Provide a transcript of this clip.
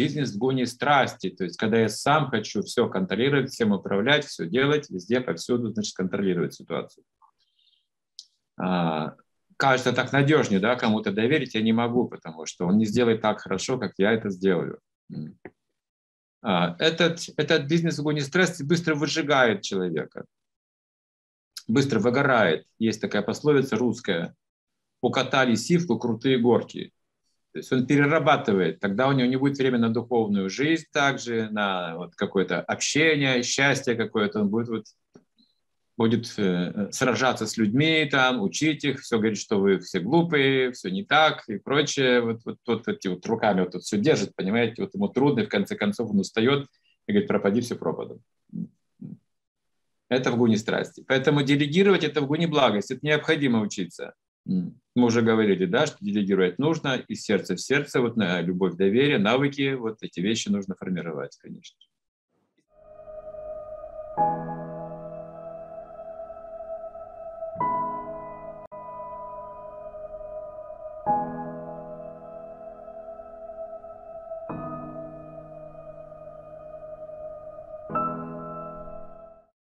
бизнес в гуне страсти, то есть когда я сам хочу все контролировать, всем управлять, все делать, везде, повсюду, значит, контролировать ситуацию. А, кажется так надежнее, да, кому-то доверить я не могу, потому что он не сделает так хорошо, как я это сделаю. А, этот, этот бизнес в гуне страсти быстро выжигает человека, быстро выгорает. Есть такая пословица русская «Укатали сивку крутые горки». То есть он перерабатывает, тогда у него не будет времени на духовную жизнь также, на вот какое-то общение, счастье какое-то. Он будет, вот, будет э, сражаться с людьми, там, учить их, все говорит, что вы все глупые, все не так и прочее. Вот, вот, вот эти вот руками вот, вот все держит, понимаете, вот ему трудно, и в конце концов он устает и говорит, пропади все пропадом. Это в гуне страсти. Поэтому делегировать это в гуне благости. Это необходимо учиться. Мы уже говорили, да, что делегировать нужно из сердца в сердце, вот на любовь, доверие, навыки, вот эти вещи нужно формировать, конечно.